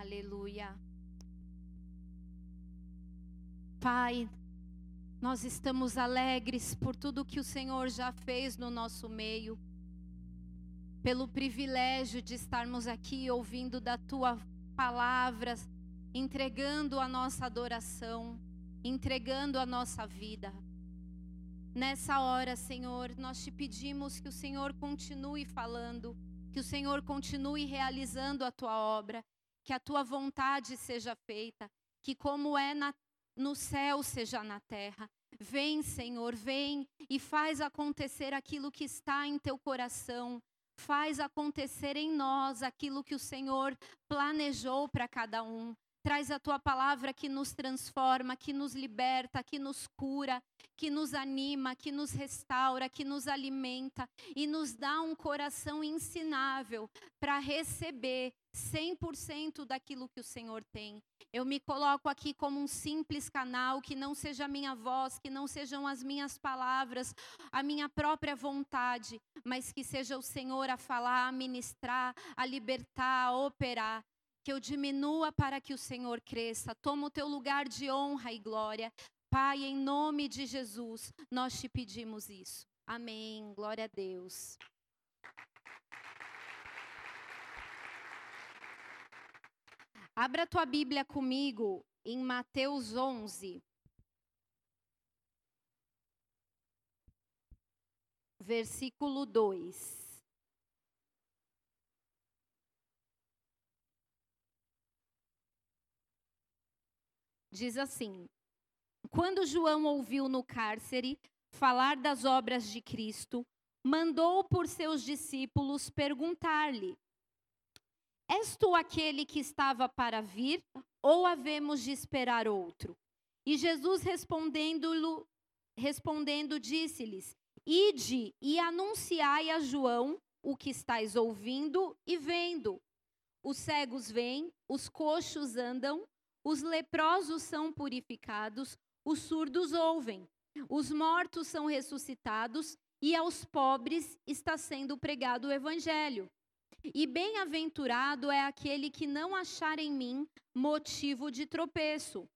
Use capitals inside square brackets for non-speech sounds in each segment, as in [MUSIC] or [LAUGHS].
Aleluia. Pai, nós estamos alegres por tudo que o Senhor já fez no nosso meio, pelo privilégio de estarmos aqui ouvindo da tua palavra, entregando a nossa adoração, entregando a nossa vida. Nessa hora, Senhor, nós te pedimos que o Senhor continue falando, que o Senhor continue realizando a tua obra, que a tua vontade seja feita, que como é na no céu seja na terra. Vem, Senhor, vem e faz acontecer aquilo que está em teu coração. Faz acontecer em nós aquilo que o Senhor planejou para cada um. Traz a tua palavra que nos transforma, que nos liberta, que nos cura, que nos anima, que nos restaura, que nos alimenta e nos dá um coração ensinável para receber 100% daquilo que o Senhor tem. Eu me coloco aqui como um simples canal, que não seja a minha voz, que não sejam as minhas palavras, a minha própria vontade, mas que seja o Senhor a falar, a ministrar, a libertar, a operar. Que eu diminua para que o Senhor cresça. Toma o teu lugar de honra e glória. Pai, em nome de Jesus, nós te pedimos isso. Amém. Glória a Deus. Abra tua Bíblia comigo em Mateus 11. Versículo 2. Diz assim: Quando João ouviu no cárcere falar das obras de Cristo, mandou por seus discípulos perguntar-lhe: És tu aquele que estava para vir, ou havemos de esperar outro? E Jesus respondendo, respondendo disse-lhes: Ide e anunciai a João o que estáis ouvindo e vendo. Os cegos vêm, os coxos andam, os leprosos são purificados, os surdos ouvem, os mortos são ressuscitados e aos pobres está sendo pregado o evangelho. E bem-aventurado é aquele que não achar em mim motivo de tropeço.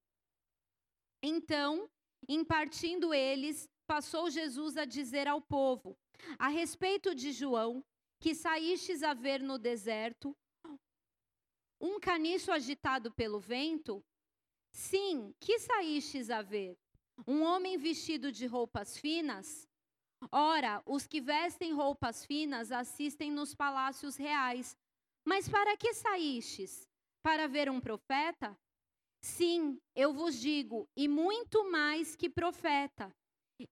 Então, impartindo eles, passou Jesus a dizer ao povo: A respeito de João, que saístes a ver no deserto, um caniço agitado pelo vento? Sim, que saístes a ver? Um homem vestido de roupas finas? Ora, os que vestem roupas finas assistem nos palácios reais. Mas para que saístes? Para ver um profeta? Sim, eu vos digo, e muito mais que profeta.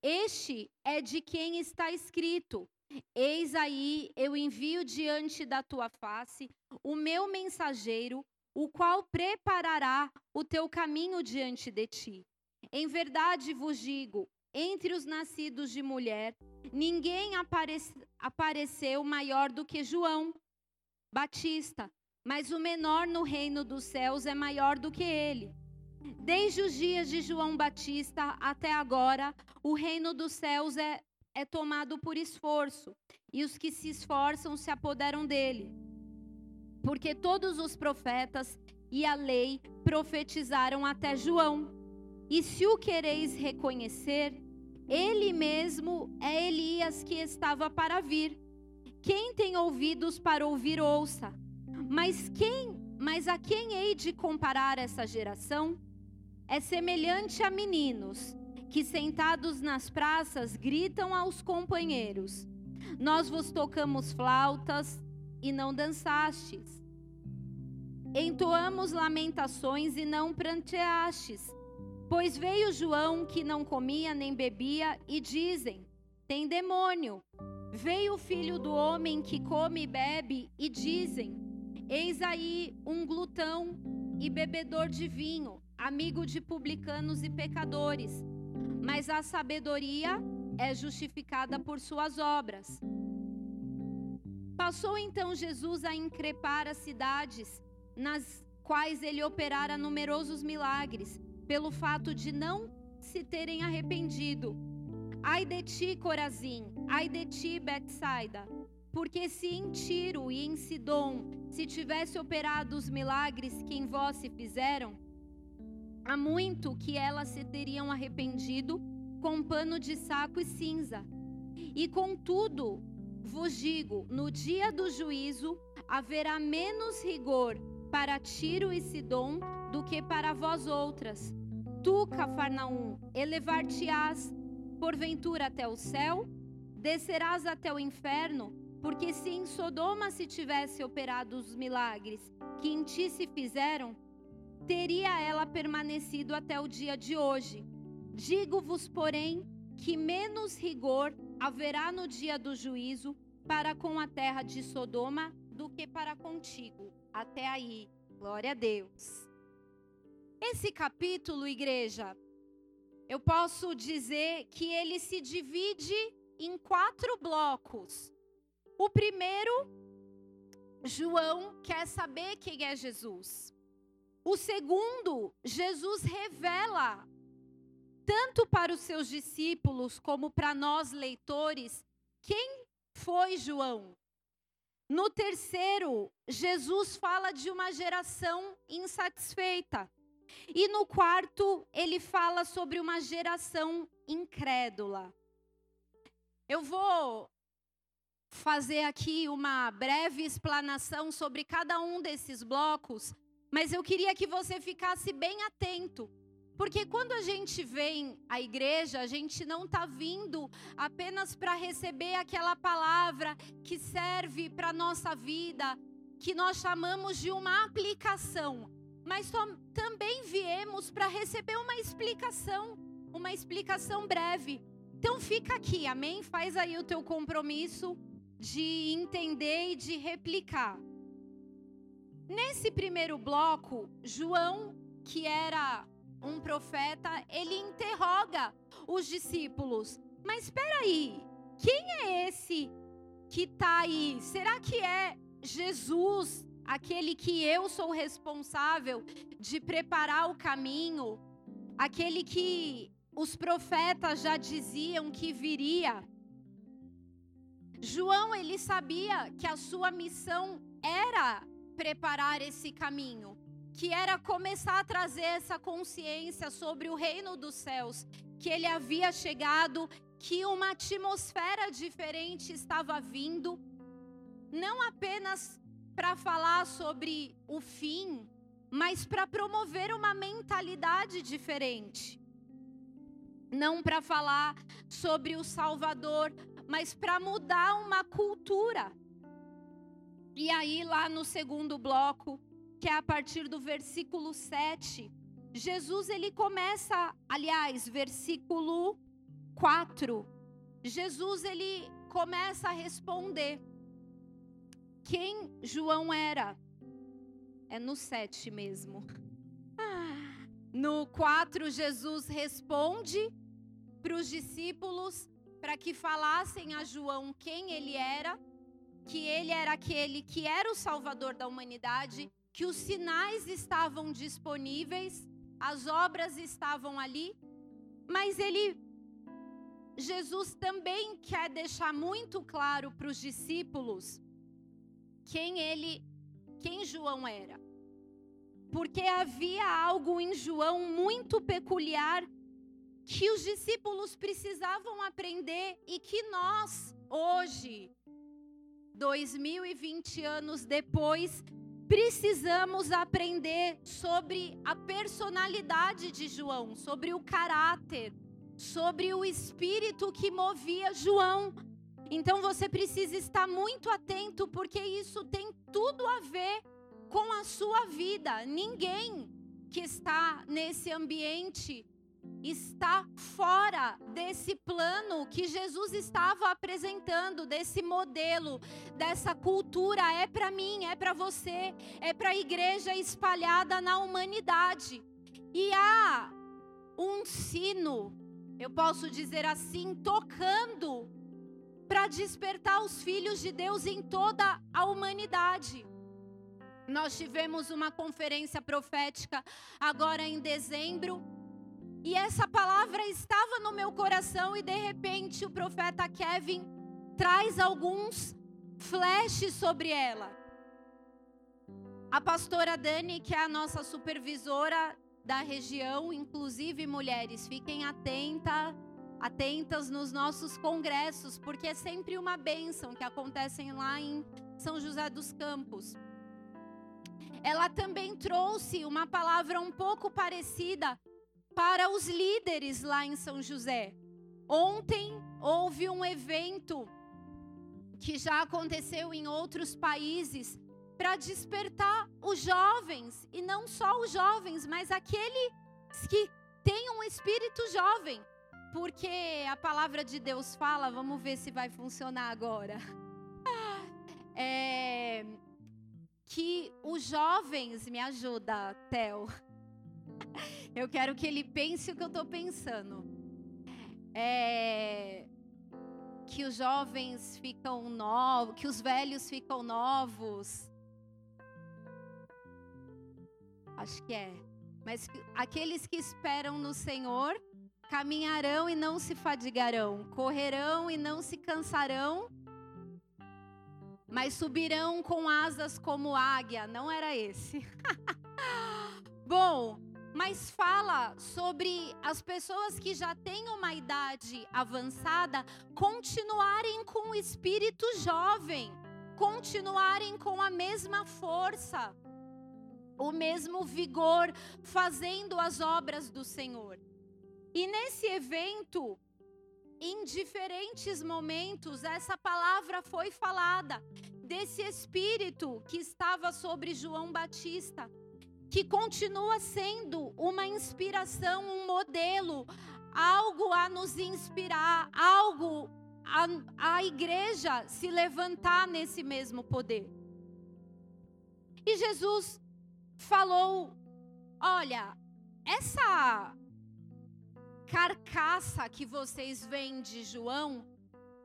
Este é de quem está escrito: Eis aí eu envio diante da tua face o meu mensageiro, o qual preparará o teu caminho diante de ti. Em verdade vos digo: entre os nascidos de mulher, ninguém aparece, apareceu maior do que João Batista, mas o menor no reino dos céus é maior do que ele. Desde os dias de João Batista até agora, o reino dos céus é, é tomado por esforço, e os que se esforçam se apoderam dele. Porque todos os profetas e a lei profetizaram até João. E se o quereis reconhecer, ele mesmo é Elias que estava para vir. Quem tem ouvidos para ouvir, ouça. Mas quem, mas a quem hei de comparar essa geração? É semelhante a meninos que sentados nas praças gritam aos companheiros: Nós vos tocamos flautas e não dançastes. Entoamos lamentações e não pranteastes. Pois veio João que não comia nem bebia e dizem: tem demônio. Veio o filho do homem que come e bebe e dizem: eis aí um glutão e bebedor de vinho, amigo de publicanos e pecadores. Mas a sabedoria é justificada por suas obras. Passou então Jesus a increpar as cidades nas quais ele operara numerosos milagres pelo fato de não se terem arrependido. Ai de ti, Corazim, ai de ti, Betsaida, porque se em Tiro e em Sidom se tivesse operado os milagres que em vós se fizeram, há muito que elas se teriam arrependido com pano de saco e cinza. E contudo, vos digo: no dia do juízo haverá menos rigor para Tiro e Sidom do que para vós outras. Tu, Cafarnaum, elevar-te-ás porventura até o céu? Descerás até o inferno? Porque se em Sodoma se tivesse operado os milagres que em ti se fizeram, teria ela permanecido até o dia de hoje. Digo-vos, porém, que menos rigor haverá no dia do juízo para com a terra de Sodoma do que para contigo. Até aí. Glória a Deus. Esse capítulo, igreja, eu posso dizer que ele se divide em quatro blocos. O primeiro, João quer saber quem é Jesus. O segundo, Jesus revela tanto para os seus discípulos como para nós leitores quem foi João. No terceiro, Jesus fala de uma geração insatisfeita. E no quarto, ele fala sobre uma geração incrédula. Eu vou fazer aqui uma breve explanação sobre cada um desses blocos, mas eu queria que você ficasse bem atento. Porque quando a gente vem à igreja, a gente não está vindo apenas para receber aquela palavra que serve para a nossa vida, que nós chamamos de uma aplicação mas também viemos para receber uma explicação, uma explicação breve. Então fica aqui, amém? Faz aí o teu compromisso de entender e de replicar. Nesse primeiro bloco, João, que era um profeta, ele interroga os discípulos. Mas espera aí, quem é esse que está aí? Será que é Jesus aquele que eu sou responsável de preparar o caminho, aquele que os profetas já diziam que viria. João, ele sabia que a sua missão era preparar esse caminho, que era começar a trazer essa consciência sobre o reino dos céus, que ele havia chegado, que uma atmosfera diferente estava vindo, não apenas para falar sobre o fim, mas para promover uma mentalidade diferente. Não para falar sobre o Salvador, mas para mudar uma cultura. E aí, lá no segundo bloco, que é a partir do versículo 7, Jesus ele começa, aliás, versículo 4. Jesus ele começa a responder quem João era. É no 7 mesmo. Ah. No 4, Jesus responde para os discípulos para que falassem a João quem ele era, que ele era aquele que era o salvador da humanidade, que os sinais estavam disponíveis, as obras estavam ali, mas ele Jesus também quer deixar muito claro para os discípulos quem ele, quem João era. Porque havia algo em João muito peculiar que os discípulos precisavam aprender e que nós, hoje, 2020 anos depois, precisamos aprender sobre a personalidade de João, sobre o caráter, sobre o espírito que movia João então você precisa estar muito atento, porque isso tem tudo a ver com a sua vida. Ninguém que está nesse ambiente está fora desse plano que Jesus estava apresentando, desse modelo, dessa cultura. É para mim, é para você, é para a igreja espalhada na humanidade. E há um sino, eu posso dizer assim, tocando para despertar os filhos de Deus em toda a humanidade. Nós tivemos uma conferência profética agora em dezembro, e essa palavra estava no meu coração, e de repente o profeta Kevin traz alguns flashes sobre ela. A pastora Dani, que é a nossa supervisora da região, inclusive mulheres, fiquem atentas, atentas nos nossos congressos, porque é sempre uma bênção que acontecem lá em São José dos Campos. Ela também trouxe uma palavra um pouco parecida para os líderes lá em São José. Ontem houve um evento que já aconteceu em outros países para despertar os jovens, e não só os jovens, mas aqueles que têm um espírito jovem. Porque a palavra de Deus fala, vamos ver se vai funcionar agora. [LAUGHS] É, que os jovens, me ajuda, Theo. [LAUGHS] Eu quero que ele pense o que eu estou pensando. É, que os jovens ficam novos, que os velhos ficam novos. Acho que é. Mas aqueles que esperam no Senhor caminharão e não se fadigarão, correrão e não se cansarão, mas subirão com asas como águia. Não era esse. [LAUGHS] Bom, mas fala sobre as pessoas que já têm uma idade avançada continuarem com o espírito jovem, continuarem com a mesma força, o mesmo vigor, fazendo as obras do Senhor. E nesse evento, em diferentes momentos, essa palavra foi falada desse espírito que estava sobre João Batista que continua sendo uma inspiração, um modelo, algo a nos inspirar, algo a, a igreja se levantar nesse mesmo poder. E Jesus falou: olha, essa carcaça que vocês veem de João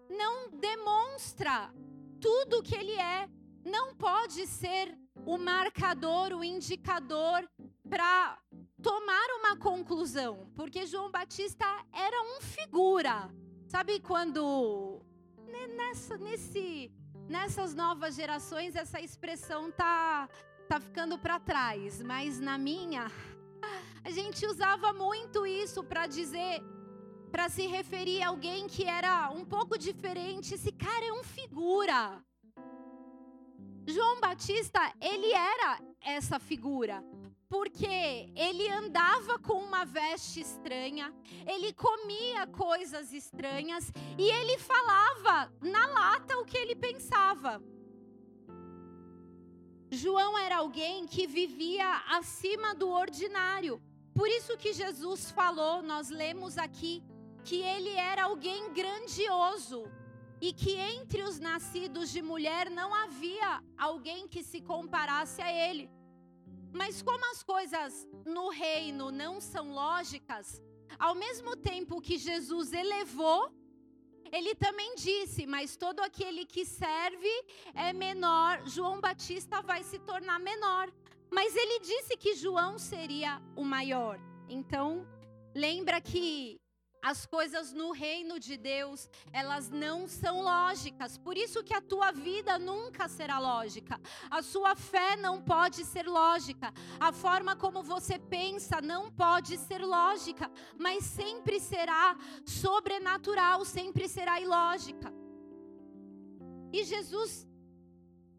não demonstra tudo o que ele é, não pode ser o marcador, o indicador para tomar uma conclusão, porque João Batista era um figura. Sabe quando nessa, nesse, nessas novas gerações essa expressão tá tá ficando para trás, mas na minha a gente usava muito isso para dizer para se referir a alguém que era um pouco diferente. Esse cara é um figura. João Batista, ele era essa figura, porque ele andava com uma veste estranha, ele comia coisas estranhas e ele falava na lata o que ele pensava. João era alguém que vivia acima do ordinário. Por isso que Jesus falou, nós lemos aqui, que ele era alguém grandioso, e que entre os nascidos de mulher não havia alguém que se comparasse a ele. Mas como as coisas no reino não são lógicas, ao mesmo tempo que Jesus elevou, ele também disse: Mas todo aquele que serve é menor, João Batista vai se tornar menor. Mas ele disse que João seria o maior. Então, lembra que as coisas no reino de Deus, elas não são lógicas. Por isso que a tua vida nunca será lógica. A sua fé não pode ser lógica. A forma como você pensa não pode ser lógica, mas sempre será sobrenatural, sempre será ilógica. E Jesus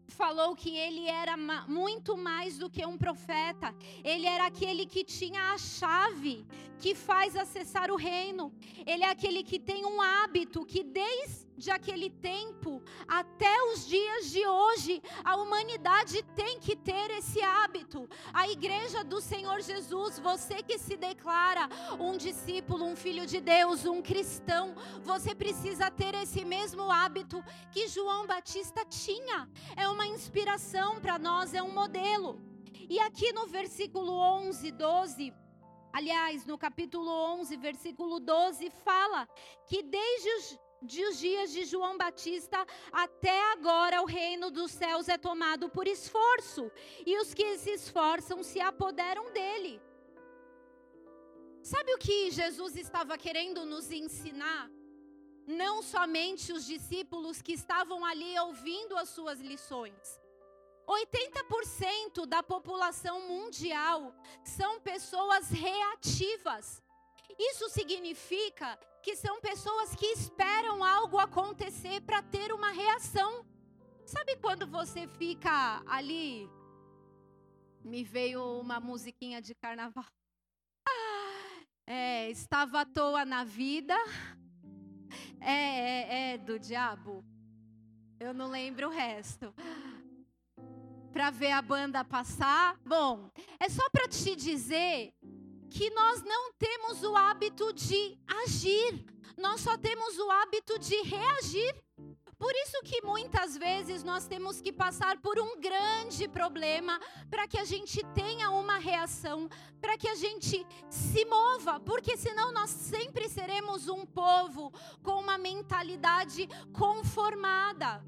falou que ele era muito mais do que um profeta. Ele era aquele que tinha a chave que faz acessar o reino. Ele é aquele que tem um hábito que desde aquele tempo até os dias de hoje a humanidade tem que ter esse hábito. A igreja do Senhor Jesus, você que se declara um discípulo, um filho de Deus, um cristão, você precisa ter esse mesmo hábito que João Batista tinha. É uma inspiração para nós, é um modelo. E aqui no versículo 11, 12, aliás, no capítulo 11, versículo 12, fala que desde os, de os dias de João Batista até agora o reino dos céus é tomado por esforço, e os que se esforçam se apoderam dele. Sabe o que Jesus estava querendo nos ensinar? Não somente os discípulos que estavam ali ouvindo as suas lições, 80% da população mundial são pessoas reativas. Isso significa que são pessoas que esperam algo acontecer para ter uma reação. Sabe quando você fica ali? Me veio uma musiquinha de carnaval. É, estava à toa na vida. É, é, é do diabo. Eu não lembro o resto para ver a banda passar. Bom, é só para te dizer que nós não temos o hábito de agir, nós só temos o hábito de reagir. Por isso que muitas vezes nós temos que passar por um grande problema para que a gente tenha uma reação, para que a gente se mova, porque senão nós sempre seremos um povo com uma mentalidade conformada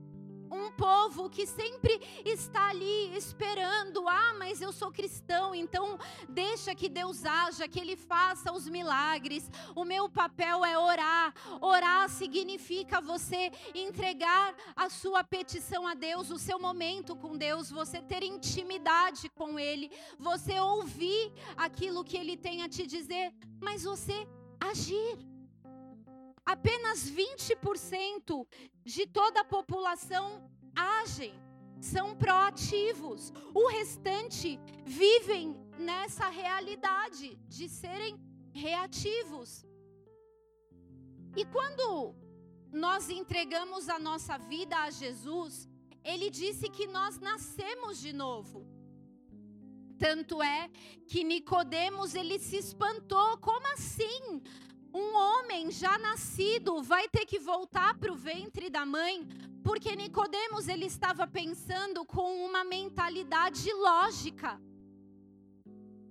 um povo que sempre está ali esperando. Ah, mas eu sou cristão, então deixa que Deus haja, que Ele faça os milagres. O meu papel é orar. Orar significa você entregar a sua petição a Deus, o seu momento com Deus, você ter intimidade com Ele, você ouvir aquilo que Ele tem a te dizer, mas você agir apenas 20% de toda a população agem, são proativos. O restante vivem nessa realidade de serem reativos. E quando nós entregamos a nossa vida a Jesus, ele disse que nós nascemos de novo. Tanto é que Nicodemos ele se espantou, como assim? Um homem já nascido vai ter que voltar para o ventre da mãe, porque Nicodemos ele estava pensando com uma mentalidade lógica,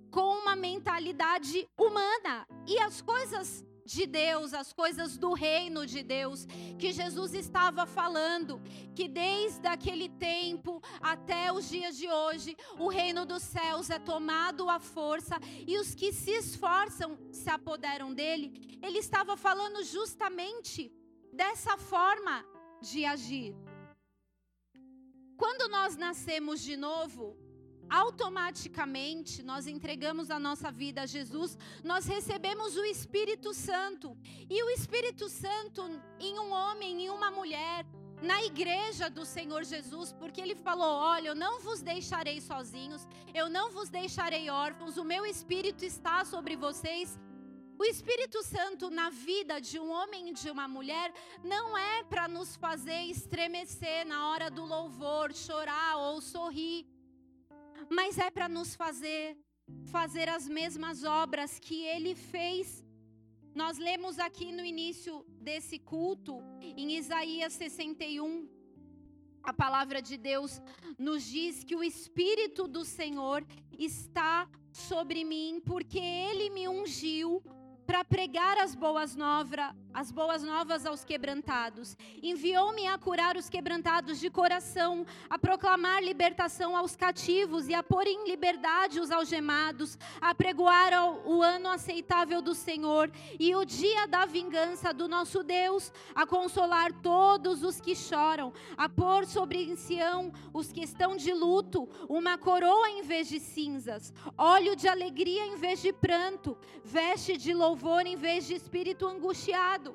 com uma mentalidade humana, e as coisas de Deus, as coisas do reino de Deus, que Jesus estava falando, que desde aquele tempo até os dias de hoje, o reino dos céus é tomado à força e os que se esforçam se apoderam dele. Ele estava falando justamente dessa forma de agir. Quando nós nascemos de novo, automaticamente nós entregamos a nossa vida a Jesus, nós recebemos o Espírito Santo. E o Espírito Santo em um homem, em uma mulher, na igreja do Senhor Jesus, porque ele falou: Olha, eu não vos deixarei sozinhos, eu não vos deixarei órfãos, o meu Espírito está sobre vocês. O Espírito Santo na vida de um homem e de uma mulher não é para nos fazer estremecer na hora do louvor, chorar ou sorrir mas é para nos fazer fazer as mesmas obras que ele fez. Nós lemos aqui no início desse culto, em Isaías 61, a palavra de Deus nos diz que o Espírito do Senhor está sobre mim, porque ele me ungiu para pregar as boas novas, as boas novas aos quebrantados. Enviou-me a curar os quebrantados de coração, a proclamar libertação aos cativos e a pôr em liberdade os algemados, a pregoar o ano aceitável do Senhor e o dia da vingança do nosso Deus, a consolar todos os que choram, a pôr sobre Sião os que estão de luto, uma coroa em vez de cinzas, óleo de alegria em vez de pranto, veste de louvor em vez de espírito angustiado.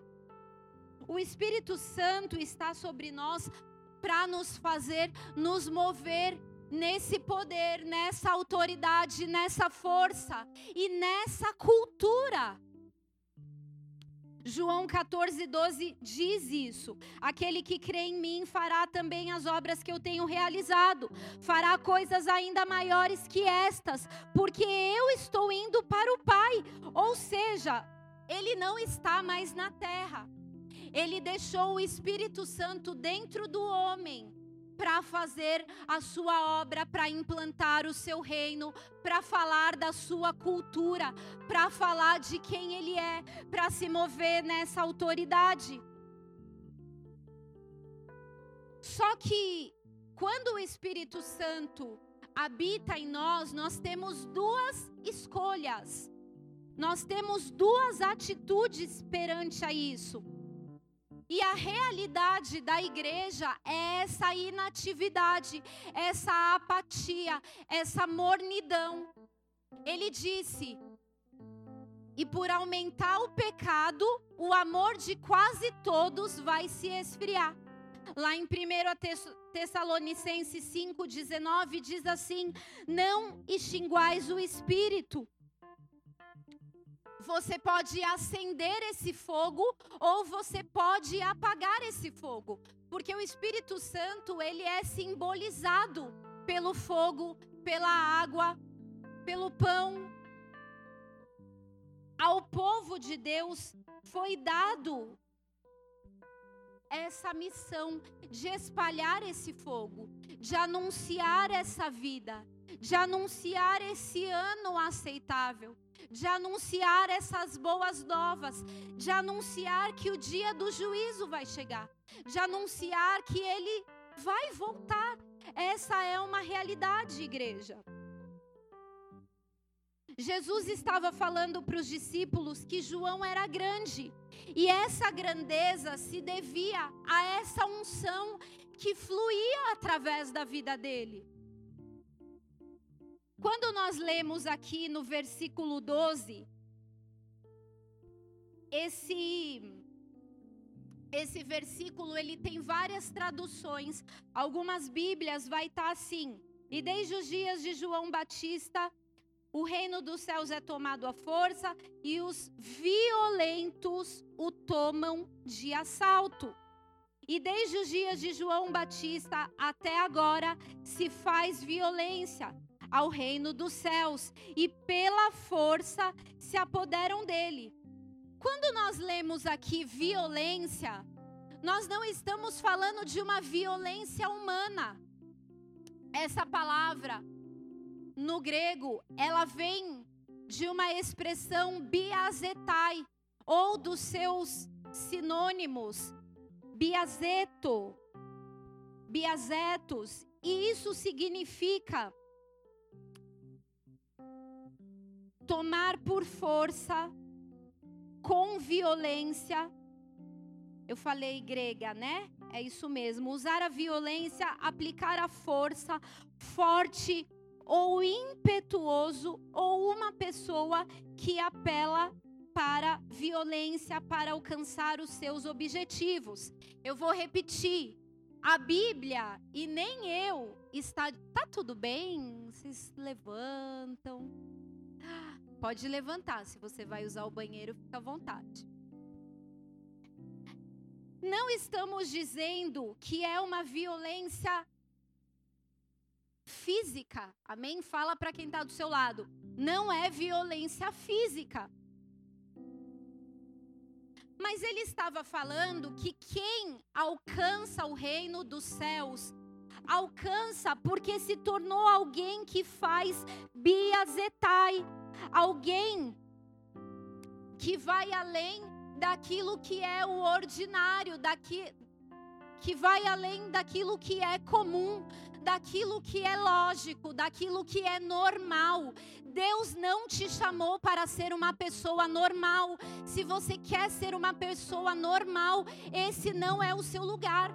O Espírito Santo está sobre nós para nos fazer nos mover nesse poder, nessa autoridade, nessa força e nessa cultura. João 14, 12 diz isso. Aquele que crê em mim fará também as obras que eu tenho realizado, fará coisas ainda maiores que estas, porque eu estou indo para o Pai. Ou seja, ele não está mais na terra. Ele deixou o Espírito Santo dentro do homem para fazer a sua obra, para implantar o seu reino, para falar da sua cultura, para falar de quem ele é, para se mover nessa autoridade. Só que quando o Espírito Santo habita em nós, nós temos duas escolhas. Nós temos duas atitudes perante a isso. E a realidade da igreja é essa inatividade, essa apatia, essa mornidão. Ele disse: e por aumentar o pecado, o amor de quase todos vai se esfriar. Lá em 1 Tessalonicenses 5,19 diz assim: Não extinguais o espírito. Você pode acender esse fogo ou você pode apagar esse fogo, porque o Espírito Santo ele é simbolizado pelo fogo, pela água, pelo pão, ao povo de Deus foi dado essa missão de espalhar esse fogo, de anunciar essa vida, de anunciar esse ano aceitável, de anunciar essas boas novas, de anunciar que o dia do juízo vai chegar, de anunciar que ele vai voltar. Essa é uma realidade, igreja. Jesus estava falando para os discípulos que João era grande, e essa grandeza se devia a essa unção que fluía através da vida dele. Quando nós lemos aqui no versículo 12, esse esse versículo ele tem várias traduções. Algumas Bíblias vai estar tá assim: "E desde os dias de João Batista, o reino dos céus é tomado à força e os violentos o tomam de assalto. E desde os dias de João Batista até agora se faz violência ao reino dos céus e pela força se apoderam dele. Quando nós lemos aqui violência, nós não estamos falando de uma violência humana. Essa palavra no grego, ela vem de uma expressão biazetai, ou dos seus sinônimos, biazeto, biazetos, e isso significa tomar por força, com violência. Eu falei grega, né? É isso mesmo. Usar a violência, aplicar a força forte ou impetuoso ou uma pessoa que apela para violência para alcançar os seus objetivos. Eu vou repetir. A Bíblia e nem eu está tá tudo bem? Vocês levantam. Pode levantar, se você vai usar o banheiro, fica à vontade. Não estamos dizendo que é uma violência física. Amém? Fala para quem está do seu lado. Não é violência física. Mas ele estava falando que quem alcança o reino dos céus alcança porque se tornou alguém que faz biazetai, alguém que vai além daquilo que é o ordinário, daqui, que vai além daquilo que é comum, daquilo que é lógico, daquilo que é normal. Deus não te chamou para ser uma pessoa normal. Se você quer ser uma pessoa normal, esse não é o seu lugar.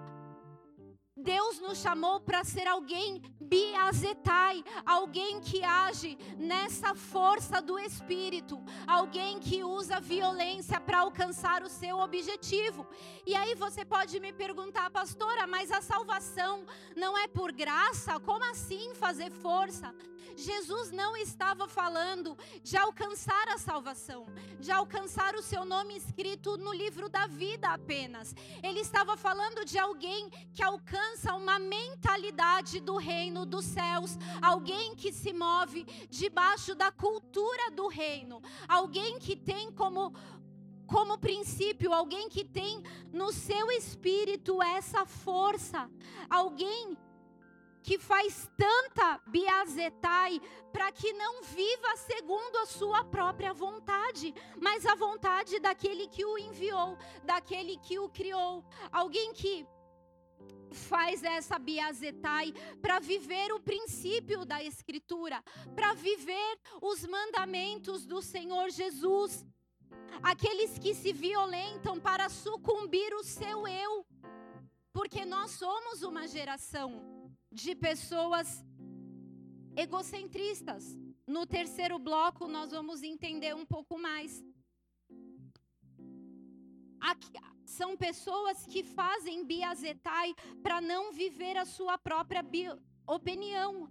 Deus nos chamou para ser alguém biazetai, alguém que age nessa força do espírito, alguém que usa violência para alcançar o seu objetivo. E aí você pode me perguntar, pastora, mas a salvação não é por graça? Como assim fazer força? Jesus não estava falando de alcançar a salvação, de alcançar o seu nome escrito no livro da vida apenas. Ele estava falando de alguém que alcança uma mentalidade do reino dos céus, alguém que se move debaixo da cultura do reino, alguém que tem como como princípio, alguém que tem no seu espírito essa força, alguém que faz tanta biazetai para que não viva segundo a sua própria vontade, mas a vontade daquele que o enviou, daquele que o criou. Alguém que faz essa biazetai para viver o princípio da escritura, para viver os mandamentos do Senhor Jesus. aqueles que se violentam para sucumbir o seu eu. Porque nós somos uma geração de pessoas egocentristas. No terceiro bloco, nós vamos entender um pouco mais. Aqui, são pessoas que fazem biazetai para não viver a sua própria opinião,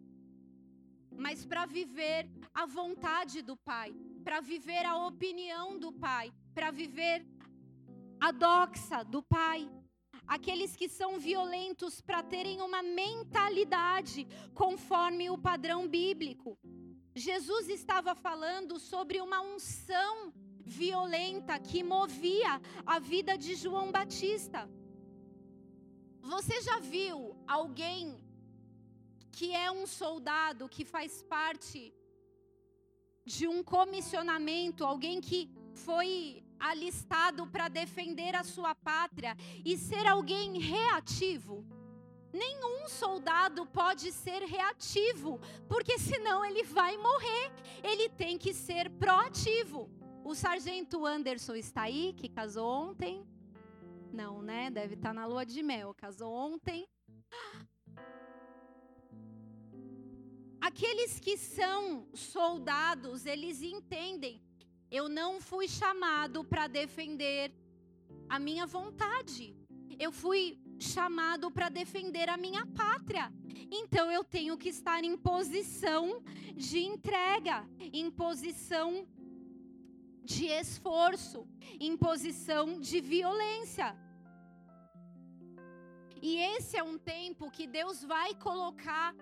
mas para viver a vontade do Pai, para viver a opinião do Pai, para viver a doxa do Pai. Aqueles que são violentos para terem uma mentalidade conforme o padrão bíblico. Jesus estava falando sobre uma unção violenta que movia a vida de João Batista. Você já viu alguém que é um soldado que faz parte de um comissionamento, alguém que foi alistado para defender a sua pátria e ser alguém reativo? Nenhum soldado pode ser reativo, porque senão ele vai morrer. Ele tem que ser proativo. O sargento Anderson está aí, que casou ontem? Não, né? Deve estar na lua de mel. Casou ontem. Aqueles que são soldados, eles entendem. Eu não fui chamado para defender a minha vontade. Eu fui chamado para defender a minha pátria. Então eu tenho que estar em posição de entrega, em posição de esforço, em posição de violência. E esse é um tempo que Deus vai colocar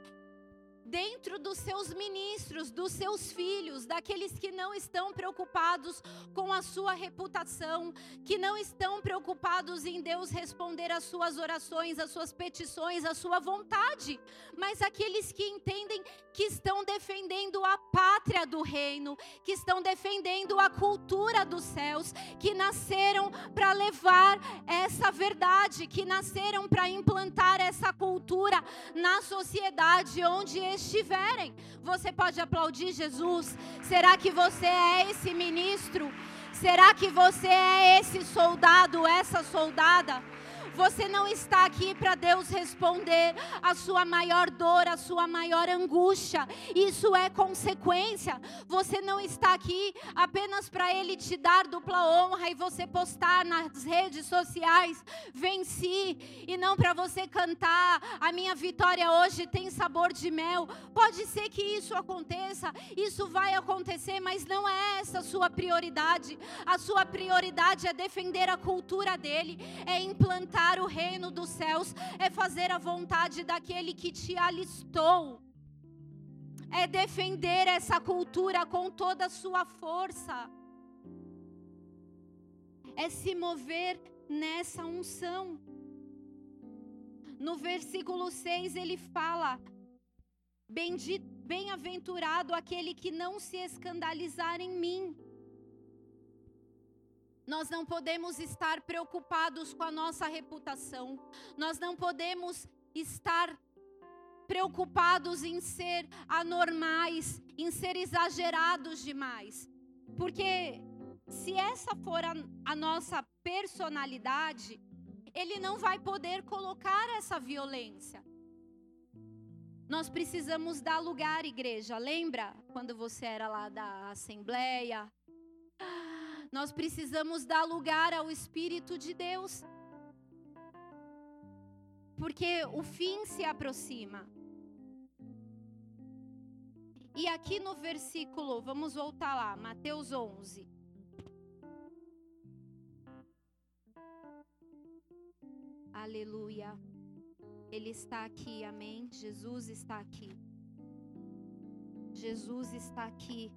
dentro dos seus ministros, dos seus filhos, daqueles que não estão preocupados com a sua reputação, que não estão preocupados em Deus responder às suas orações, às suas petições, à sua vontade, mas aqueles que entendem que estão defendendo a pátria do reino, que estão defendendo a cultura dos céus, que nasceram para levar essa verdade, que nasceram para implantar essa cultura na sociedade onde estiverem. Você pode aplaudir Jesus? Será que você é esse ministro? Será que você é esse soldado, essa soldada? Você não está aqui para Deus responder a sua maior dor, a sua maior angústia. Isso é consequência. Você não está aqui apenas para Ele te dar dupla honra e você postar nas redes sociais, venci, e não para você cantar, a minha vitória hoje tem sabor de mel. Pode ser que isso aconteça, isso vai acontecer, mas não é essa a sua prioridade. A sua prioridade é defender a cultura dele, é implantar o reino dos céus, é fazer a vontade daquele que te alistou, é defender essa cultura com toda a sua força, é se mover nessa unção. No versículo 6 ele fala: Bem-aventurado aquele que não se escandalizar em mim. Nós não podemos estar preocupados com a nossa reputação. Nós não podemos estar preocupados em ser anormais, em ser exagerados demais. Porque se essa for a, a nossa personalidade, ele não vai poder colocar essa violência. Nós precisamos dar lugar, igreja. Lembra quando você era lá da assembleia? Nós precisamos dar lugar ao Espírito de Deus. Porque o fim se aproxima. E aqui no versículo, vamos voltar lá, Mateus 11. Aleluia. Ele está aqui, amém? Jesus está aqui. Jesus está aqui.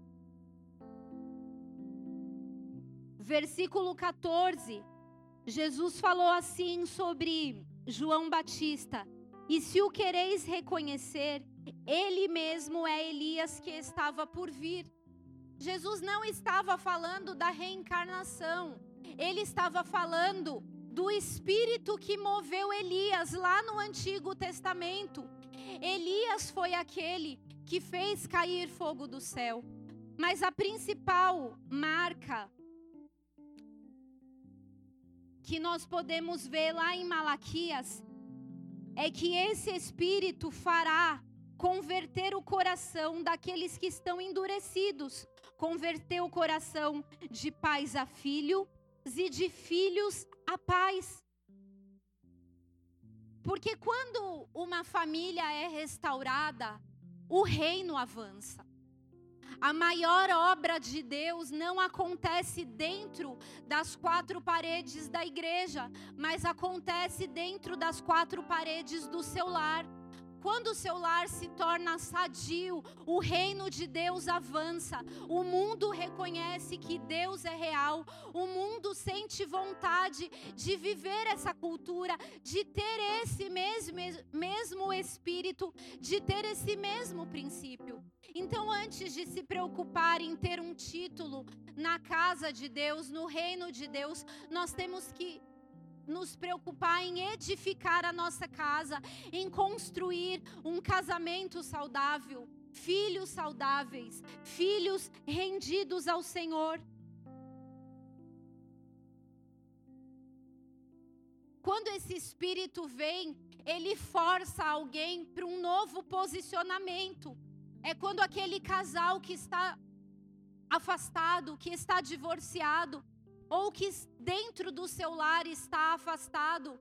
Versículo 14, Jesus falou assim sobre João Batista: E se o quereis reconhecer, ele mesmo é Elias que estava por vir. Jesus não estava falando da reencarnação, ele estava falando do espírito que moveu Elias lá no Antigo Testamento. Elias foi aquele que fez cair fogo do céu. Mas a principal marca que nós podemos ver lá em Malaquias é que esse Espírito fará converter o coração daqueles que estão endurecidos, converter o coração de pais a filhos e de filhos a pais. Porque quando uma família é restaurada, o reino avança. A maior obra de Deus não acontece dentro das quatro paredes da igreja, mas acontece dentro das quatro paredes do seu lar. Quando o seu lar se torna sadio, o reino de Deus avança. O mundo reconhece que Deus é real. O mundo sente vontade de viver essa cultura, de ter esse mesmo, mesmo espírito, de ter esse mesmo princípio. Então, antes de se preocupar em ter um título na casa de Deus, no reino de Deus, nós temos que nos preocupar em edificar a nossa casa, em construir um casamento saudável, filhos saudáveis, filhos rendidos ao Senhor. Quando esse espírito vem, ele força alguém para um novo posicionamento. É quando aquele casal que está afastado, que está divorciado, ou que dentro do seu lar está afastado,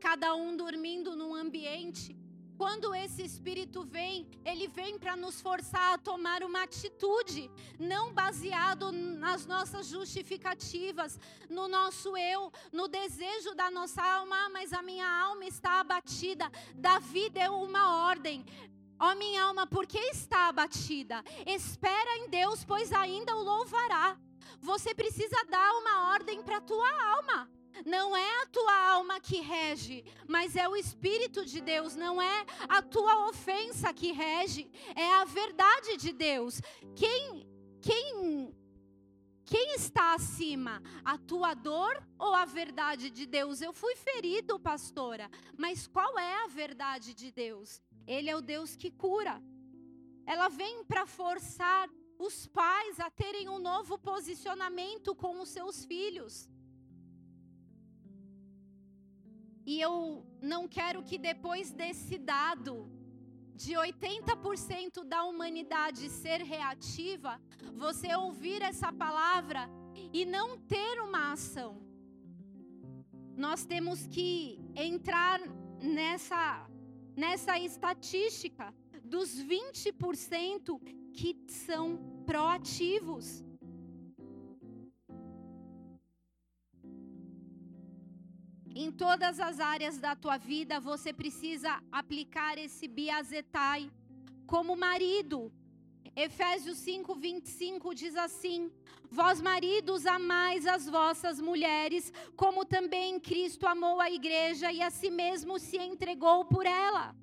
cada um dormindo num ambiente. Quando esse espírito vem, ele vem para nos forçar a tomar uma atitude, não baseado nas nossas justificativas, no nosso eu, no desejo da nossa alma, ah, mas a minha alma está abatida. Davi deu uma ordem: Ó oh, minha alma, por que está abatida? Espera em Deus, pois ainda o louvará. Você precisa dar uma ordem para a tua alma. Não é a tua alma que rege, mas é o Espírito de Deus. Não é a tua ofensa que rege, é a verdade de Deus. Quem, quem, quem está acima? A tua dor ou a verdade de Deus? Eu fui ferido, pastora, mas qual é a verdade de Deus? Ele é o Deus que cura. Ela vem para forçar os pais a terem um novo posicionamento com os seus filhos. E eu não quero que depois desse dado de 80% da humanidade ser reativa, você ouvir essa palavra e não ter uma ação. Nós temos que entrar nessa nessa estatística dos 20% que são proativos. Em todas as áreas da tua vida, você precisa aplicar esse biazetai como marido. Efésios 5, 25 diz assim: Vós, maridos, amais as vossas mulheres, como também Cristo amou a igreja e a si mesmo se entregou por ela.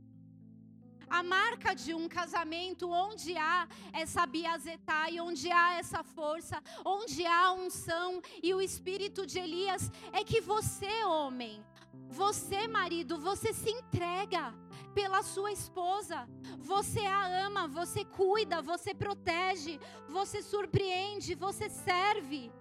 A marca de um casamento onde há essa biazetai, onde há essa força, onde há unção e o espírito de Elias é que você, homem, você, marido, você se entrega pela sua esposa. Você a ama, você cuida, você protege, você surpreende, você serve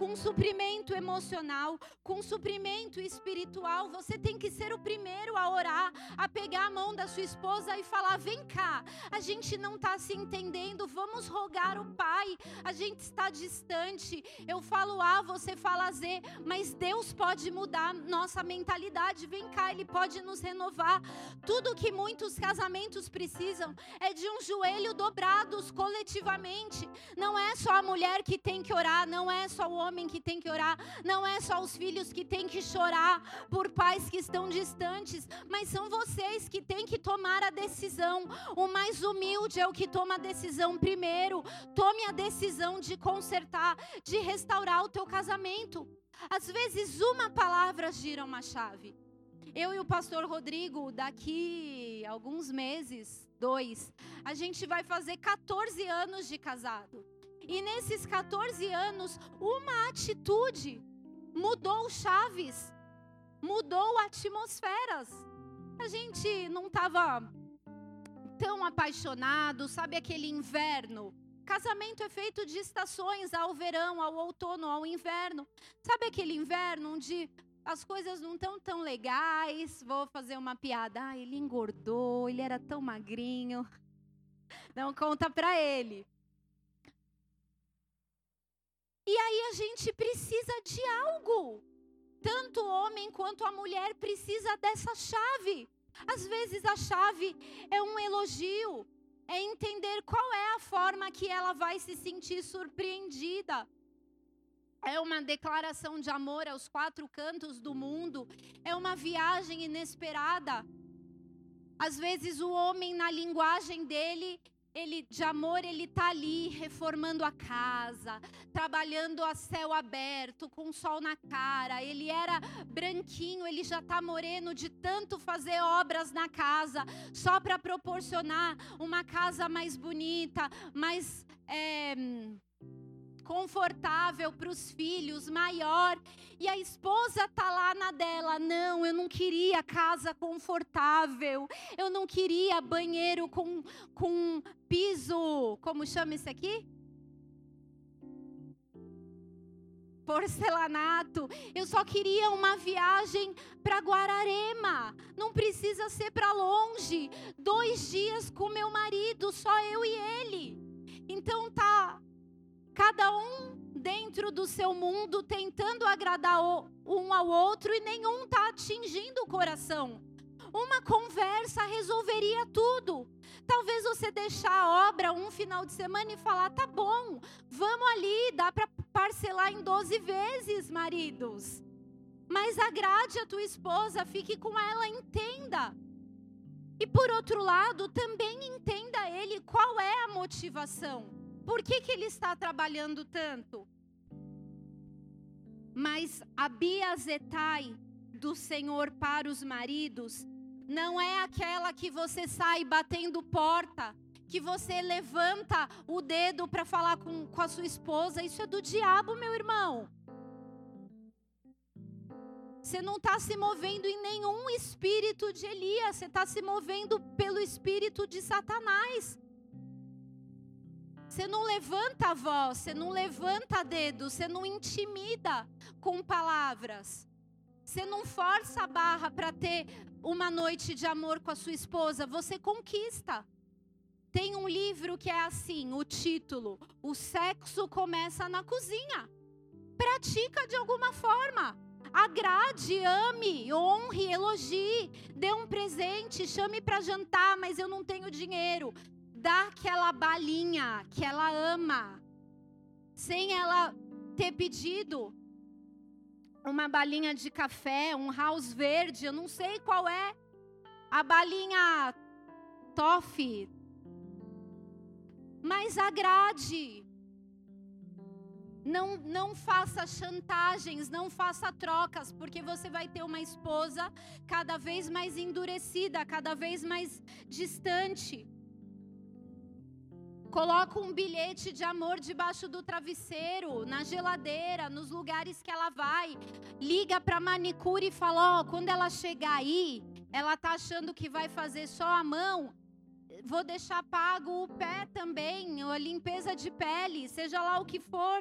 com suprimento emocional, com suprimento espiritual. Você tem que ser o primeiro a orar, a pegar a mão da sua esposa e falar: vem cá, a gente não está se entendendo, vamos rogar o Pai, a gente está distante. Eu falo A, você fala Z, mas Deus pode mudar nossa mentalidade. Vem cá, Ele pode nos renovar. Tudo que muitos casamentos precisam é de um joelho dobrados coletivamente. Não é só a mulher que tem que orar, não é só o homem homem que tem que orar, não é só os filhos que têm que chorar por pais que estão distantes, mas são vocês que têm que tomar a decisão. O mais humilde é o que toma a decisão primeiro. Tome a decisão de consertar, de restaurar o teu casamento. Às vezes, uma palavra gira uma chave. Eu e o pastor Rodrigo, daqui alguns meses, dois, a gente vai fazer 14 anos de casado. E nesses 14 anos, uma atitude mudou chaves, mudou atmosferas. A gente não estava tão apaixonado, sabe aquele inverno Casamento é feito de estações, ao verão, ao outono, ao inverno. Sabe aquele inverno onde as coisas não estão tão legais? Vou fazer uma piada. Ah, ele engordou, ele era tão magrinho. Não conta para ele. E aí a gente precisa de algo. Tanto o homem quanto a mulher precisa dessa chave. Às vezes a chave é um elogio, é entender qual é a forma que ela vai se sentir surpreendida. É uma declaração de amor aos quatro cantos do mundo, é uma viagem inesperada. Às vezes o homem na linguagem dele, ele de amor, ele tá ali reformando a casa, trabalhando a céu aberto, com sol na cara. Ele era branquinho, ele já tá moreno de tanto fazer obras na casa, só para proporcionar uma casa mais bonita, mais é, confortável para os filhos, maior. E a esposa tá lá na dela, não, eu não queria casa confortável, eu não queria banheiro com, com piso, como chama isso aqui? porcelanato. Eu só queria uma viagem para Guararema. Não precisa ser para longe. Dois dias com meu marido, só eu e ele. Então tá cada um dentro do seu mundo tentando agradar um ao outro e nenhum está atingindo o coração. Uma conversa resolveria tudo. Talvez você deixar a obra um final de semana e falar: tá bom, vamos ali, dá para parcelar em 12 vezes, maridos. Mas agrade a tua esposa, fique com ela, entenda. E por outro lado, também entenda ele qual é a motivação. Por que, que ele está trabalhando tanto? Mas a biazetai do Senhor para os maridos não é aquela que você sai batendo porta, que você levanta o dedo para falar com, com a sua esposa. Isso é do diabo, meu irmão. Você não está se movendo em nenhum espírito de Elias, você está se movendo pelo espírito de Satanás. Você não levanta a voz, você não levanta dedo, você não intimida com palavras. Você não força a barra para ter uma noite de amor com a sua esposa, você conquista. Tem um livro que é assim, o título: O sexo começa na cozinha. Pratica de alguma forma. Agrade, ame, honre, elogie, dê um presente, chame para jantar, mas eu não tenho dinheiro dá aquela balinha que ela ama, sem ela ter pedido uma balinha de café, um house verde, eu não sei qual é, a balinha toffee, mas agrade. Não, não faça chantagens, não faça trocas, porque você vai ter uma esposa cada vez mais endurecida, cada vez mais distante. Coloca um bilhete de amor debaixo do travesseiro, na geladeira, nos lugares que ela vai. Liga para manicure e fala: "Ó, oh, quando ela chegar aí, ela tá achando que vai fazer só a mão, vou deixar pago o pé também, a limpeza de pele, seja lá o que for.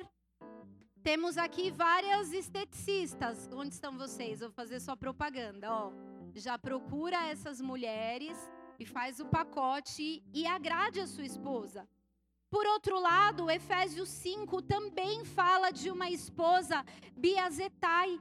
Temos aqui várias esteticistas. Onde estão vocês? Vou fazer só propaganda, ó. Já procura essas mulheres e faz o pacote e agrade a sua esposa. Por outro lado, Efésios 5 também fala de uma esposa biazetai.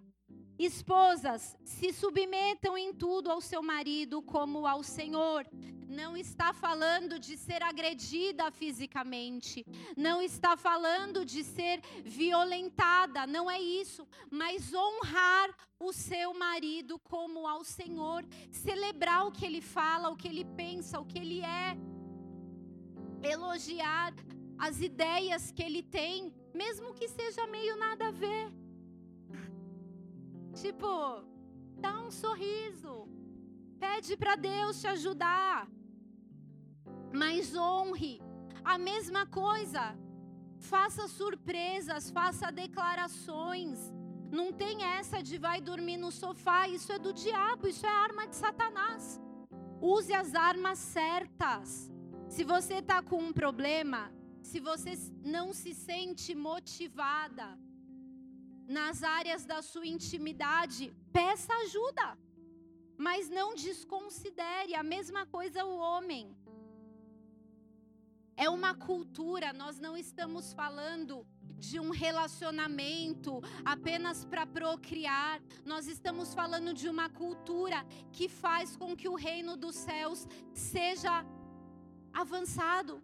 Esposas, se submetam em tudo ao seu marido como ao Senhor. Não está falando de ser agredida fisicamente, não está falando de ser violentada, não é isso, mas honrar o seu marido como ao Senhor, celebrar o que ele fala, o que ele pensa, o que ele é elogiar as ideias que ele tem, mesmo que seja meio nada a ver. Tipo, dá um sorriso, pede para Deus te ajudar, mas honre. A mesma coisa, faça surpresas, faça declarações. Não tem essa de vai dormir no sofá, isso é do diabo, isso é arma de Satanás. Use as armas certas. Se você está com um problema, se você não se sente motivada nas áreas da sua intimidade, peça ajuda. Mas não desconsidere, a mesma coisa o homem. É uma cultura, nós não estamos falando de um relacionamento apenas para procriar. Nós estamos falando de uma cultura que faz com que o reino dos céus seja avançado,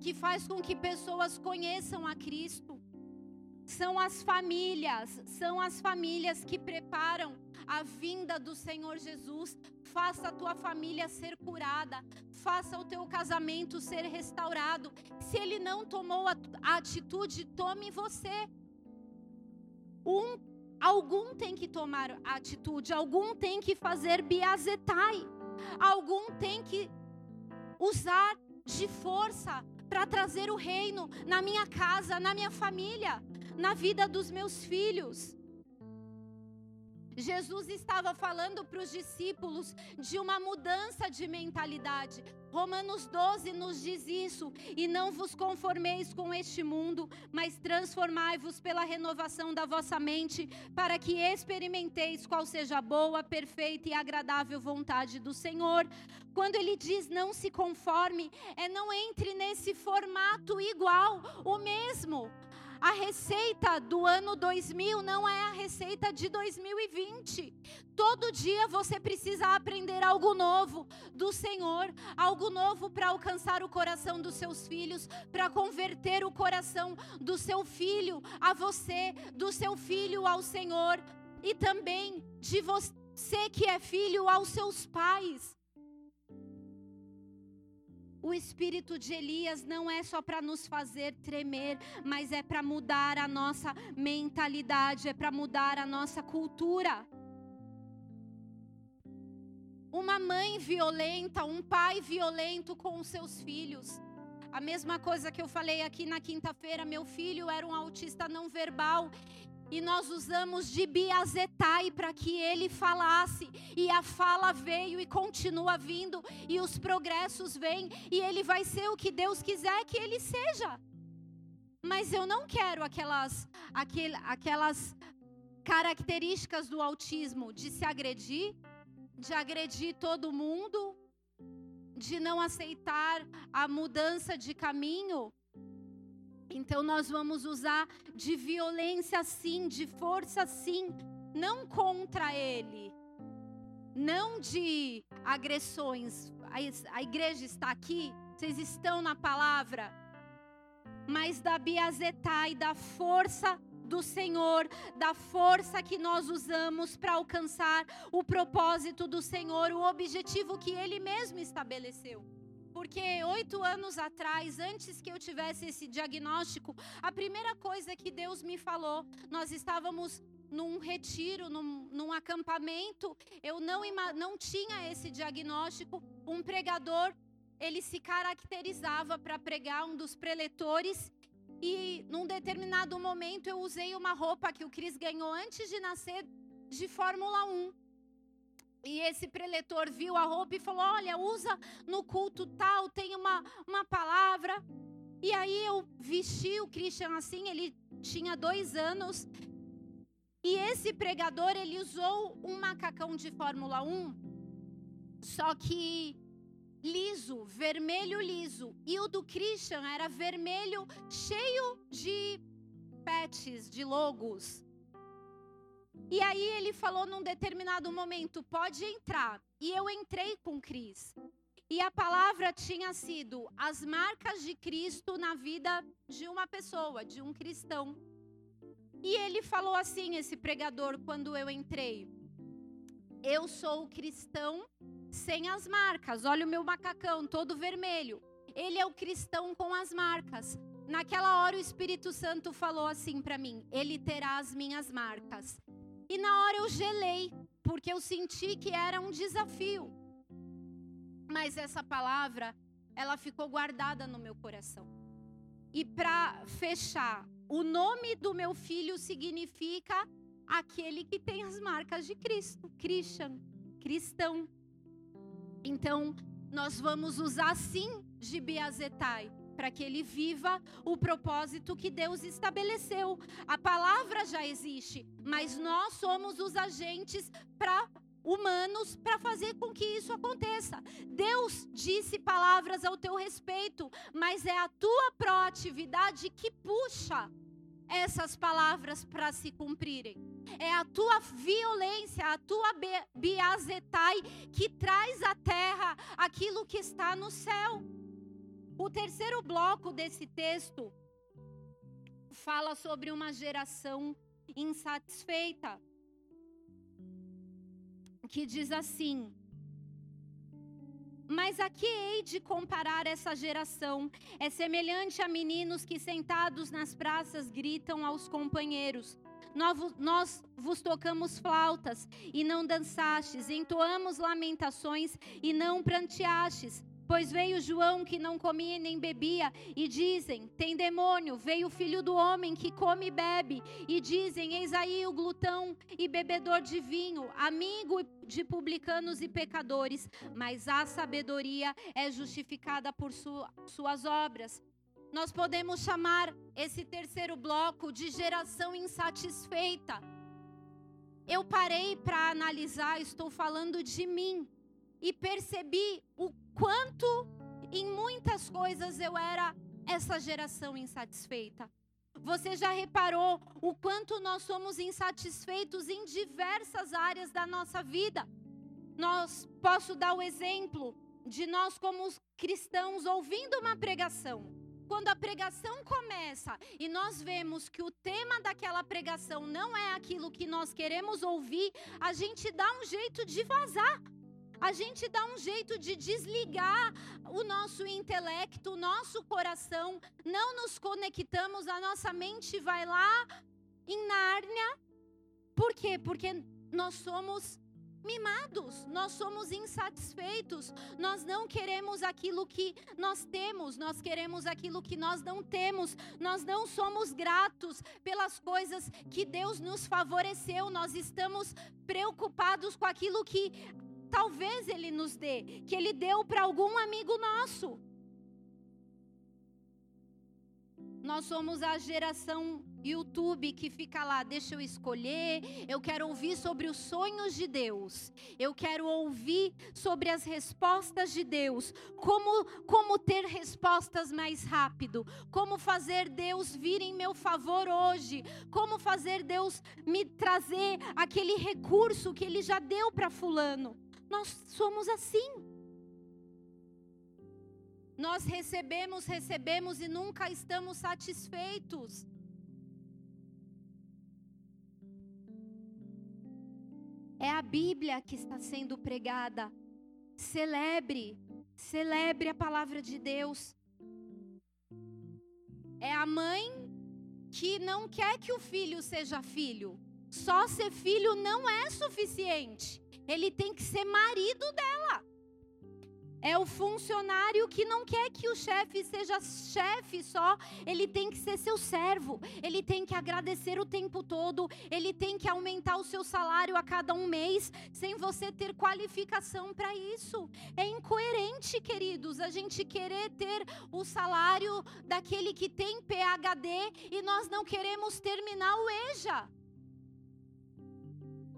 que faz com que pessoas conheçam a Cristo. São as famílias, são as famílias que preparam a vinda do Senhor Jesus. Faça a tua família ser curada, faça o teu casamento ser restaurado. Se ele não tomou a, atitude, tome você. Um, algum tem que tomar a atitude, algum tem que fazer biazetai, algum tem que usar de força para trazer o reino na minha casa, na minha família, na vida dos meus filhos. Jesus estava falando para os discípulos de uma mudança de mentalidade. Romanos 12 nos diz isso: e não vos conformeis com este mundo, mas transformai-vos pela renovação da vossa mente, para que experimenteis qual seja a boa, perfeita e agradável vontade do Senhor. Quando ele diz não se conforme, é não entre nesse formato igual, o mesmo. A receita do ano 2000 não é a receita de 2020. Todo dia você precisa aprender algo novo do Senhor, algo novo para alcançar o coração dos seus filhos, para converter o coração do seu filho a você, do seu filho ao Senhor e também de você que é filho aos seus pais. O espírito de Elias não é só para nos fazer tremer, mas é para mudar a nossa mentalidade, é para mudar a nossa cultura. Uma mãe violenta, um pai violento com os seus filhos. A mesma coisa que eu falei aqui na quinta-feira, meu filho era um autista não verbal e nós usamos de biazetai para que ele falasse, e a fala veio e continua vindo, e os progressos vêm, e ele vai ser o que Deus quiser que ele seja. Mas eu não quero aquelas, aquel, aquelas características do autismo de se agredir, de agredir todo mundo, de não aceitar a mudança de caminho. Então nós vamos usar de violência sim, de força sim, não contra ele, não de agressões. A igreja está aqui, vocês estão na palavra, mas da biazetai, da força do Senhor, da força que nós usamos para alcançar o propósito do Senhor, o objetivo que Ele mesmo estabeleceu. Porque oito anos atrás, antes que eu tivesse esse diagnóstico, a primeira coisa que Deus me falou, nós estávamos num retiro, num, num acampamento, eu não, não tinha esse diagnóstico. Um pregador, ele se caracterizava para pregar, um dos preletores, e num determinado momento eu usei uma roupa que o Cris ganhou antes de nascer de Fórmula 1. E esse preletor viu a roupa e falou: Olha, usa no culto tal, tem uma, uma palavra. E aí eu vesti o Christian assim, ele tinha dois anos. E esse pregador, ele usou um macacão de Fórmula 1, só que liso, vermelho liso. E o do Christian era vermelho, cheio de patches, de logos. E aí ele falou num determinado momento: pode entrar. E eu entrei com Cris. E a palavra tinha sido as marcas de Cristo na vida de uma pessoa, de um cristão. E ele falou assim, esse pregador, quando eu entrei: Eu sou o cristão sem as marcas. Olha o meu macacão, todo vermelho. Ele é o cristão com as marcas. Naquela hora o Espírito Santo falou assim para mim: Ele terá as minhas marcas. Na hora eu gelei, porque eu senti que era um desafio. Mas essa palavra, ela ficou guardada no meu coração. E para fechar, o nome do meu filho significa aquele que tem as marcas de Cristo, Christian, cristão. Então, nós vamos usar sim de Biazetai para que ele viva o propósito que Deus estabeleceu. A palavra já existe, mas nós somos os agentes para humanos para fazer com que isso aconteça. Deus disse palavras ao teu respeito, mas é a tua proatividade que puxa essas palavras para se cumprirem. É a tua violência, a tua biazetai que traz à terra aquilo que está no céu. O terceiro bloco desse texto fala sobre uma geração insatisfeita. Que diz assim: mas a que hei de comparar essa geração? É semelhante a meninos que sentados nas praças gritam aos companheiros: Nós vos tocamos flautas e não dançastes, entoamos lamentações e não pranteastes. Pois veio João que não comia nem bebia, e dizem: tem demônio. Veio o filho do homem que come e bebe, e dizem: eis aí o glutão e bebedor de vinho, amigo de publicanos e pecadores. Mas a sabedoria é justificada por suas obras. Nós podemos chamar esse terceiro bloco de geração insatisfeita. Eu parei para analisar, estou falando de mim e percebi o quanto em muitas coisas eu era essa geração insatisfeita. Você já reparou o quanto nós somos insatisfeitos em diversas áreas da nossa vida? Nós posso dar o exemplo de nós como cristãos ouvindo uma pregação. Quando a pregação começa e nós vemos que o tema daquela pregação não é aquilo que nós queremos ouvir, a gente dá um jeito de vazar a gente dá um jeito de desligar o nosso intelecto, o nosso coração, não nos conectamos, a nossa mente vai lá em Nárnia. Por quê? Porque nós somos mimados, nós somos insatisfeitos, nós não queremos aquilo que nós temos, nós queremos aquilo que nós não temos, nós não somos gratos pelas coisas que Deus nos favoreceu, nós estamos preocupados com aquilo que talvez ele nos dê, que ele deu para algum amigo nosso. Nós somos a geração YouTube que fica lá, deixa eu escolher, eu quero ouvir sobre os sonhos de Deus. Eu quero ouvir sobre as respostas de Deus, como como ter respostas mais rápido, como fazer Deus vir em meu favor hoje, como fazer Deus me trazer aquele recurso que ele já deu para fulano. Nós somos assim. Nós recebemos, recebemos e nunca estamos satisfeitos. É a Bíblia que está sendo pregada. Celebre, celebre a palavra de Deus. É a mãe que não quer que o filho seja filho. Só ser filho não é suficiente ele tem que ser marido dela. É o funcionário que não quer que o chefe seja chefe só, ele tem que ser seu servo, ele tem que agradecer o tempo todo, ele tem que aumentar o seu salário a cada um mês, sem você ter qualificação para isso. É incoerente, queridos, a gente querer ter o salário daquele que tem PhD e nós não queremos terminar o EJA.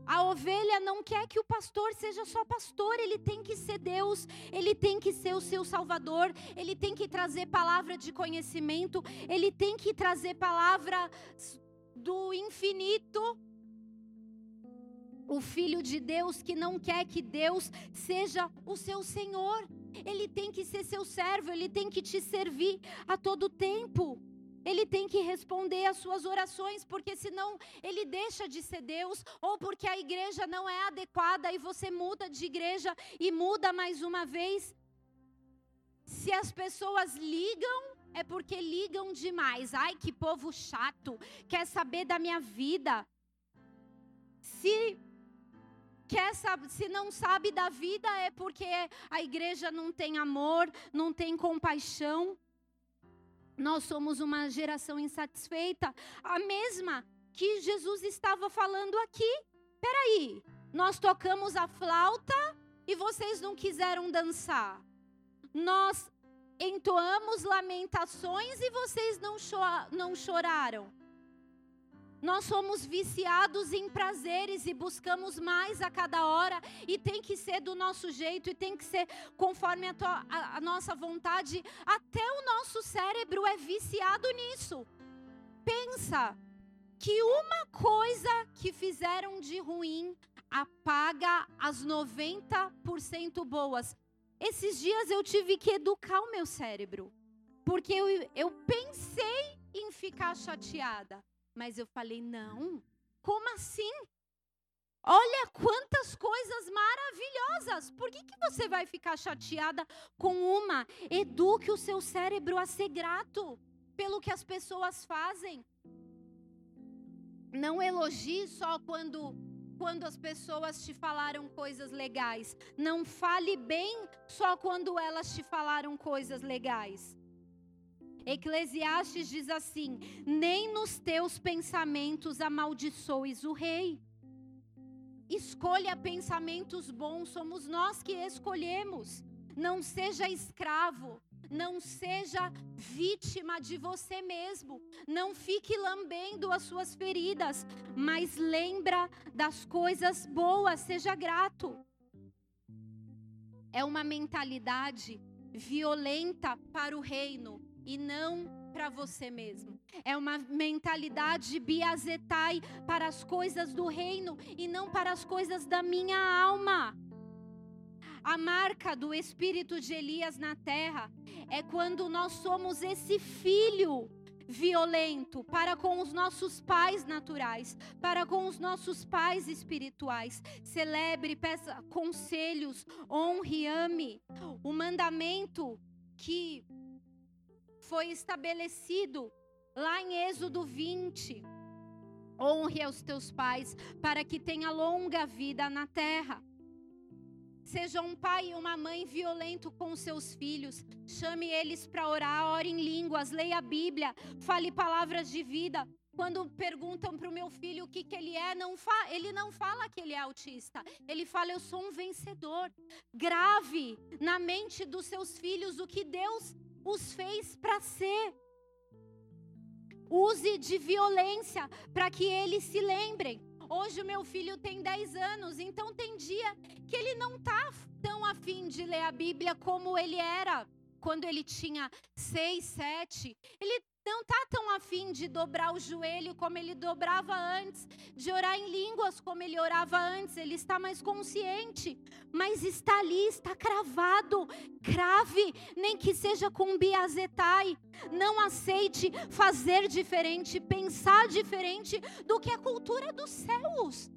A ovelha não quer que o pastor seja só pastor, ele tem que ser Deus, ele tem que ser o seu salvador, ele tem que trazer palavra de conhecimento, ele tem que trazer palavra do infinito. O filho de Deus que não quer que Deus seja o seu Senhor, ele tem que ser seu servo, ele tem que te servir a todo tempo. Ele tem que responder às suas orações, porque senão ele deixa de ser Deus, ou porque a igreja não é adequada e você muda de igreja e muda mais uma vez. Se as pessoas ligam, é porque ligam demais. Ai, que povo chato, quer saber da minha vida. Se quer se não sabe da vida é porque a igreja não tem amor, não tem compaixão. Nós somos uma geração insatisfeita, a mesma que Jesus estava falando aqui. Peraí, nós tocamos a flauta e vocês não quiseram dançar. Nós entoamos lamentações e vocês não, cho não choraram. Nós somos viciados em prazeres e buscamos mais a cada hora, e tem que ser do nosso jeito, e tem que ser conforme a, tua, a, a nossa vontade. Até o nosso cérebro é viciado nisso. Pensa que uma coisa que fizeram de ruim apaga as 90% boas. Esses dias eu tive que educar o meu cérebro, porque eu, eu pensei em ficar chateada. Mas eu falei: não, como assim? Olha quantas coisas maravilhosas. Por que, que você vai ficar chateada com uma? Eduque o seu cérebro a ser grato pelo que as pessoas fazem. Não elogie só quando quando as pessoas te falaram coisas legais. Não fale bem só quando elas te falaram coisas legais. Eclesiastes diz assim: nem nos teus pensamentos amaldiçoes o rei. Escolha pensamentos bons, somos nós que escolhemos. Não seja escravo, não seja vítima de você mesmo. Não fique lambendo as suas feridas, mas lembra das coisas boas, seja grato. É uma mentalidade violenta para o reino e não para você mesmo. É uma mentalidade biazetai para as coisas do reino e não para as coisas da minha alma. A marca do espírito de Elias na terra é quando nós somos esse filho violento para com os nossos pais naturais, para com os nossos pais espirituais. Celebre, peça conselhos, honre, ame. O mandamento que foi estabelecido lá em Êxodo 20. Honre aos teus pais para que tenha longa vida na terra. Seja um pai e uma mãe violento com seus filhos. Chame eles para orar, ore em línguas, leia a Bíblia, fale palavras de vida. Quando perguntam para o meu filho o que, que ele é, não ele não fala que ele é autista. Ele fala, eu sou um vencedor. Grave na mente dos seus filhos o que Deus os fez para ser. Use de violência para que eles se lembrem. Hoje o meu filho tem 10 anos, então tem dia que ele não tá tão afim de ler a Bíblia como ele era quando ele tinha 6, 7. Ele não está tão afim de dobrar o joelho como ele dobrava antes, de orar em línguas como ele orava antes, ele está mais consciente, mas está ali, está cravado, crave, nem que seja com biazetai. Não aceite fazer diferente, pensar diferente do que a cultura dos céus.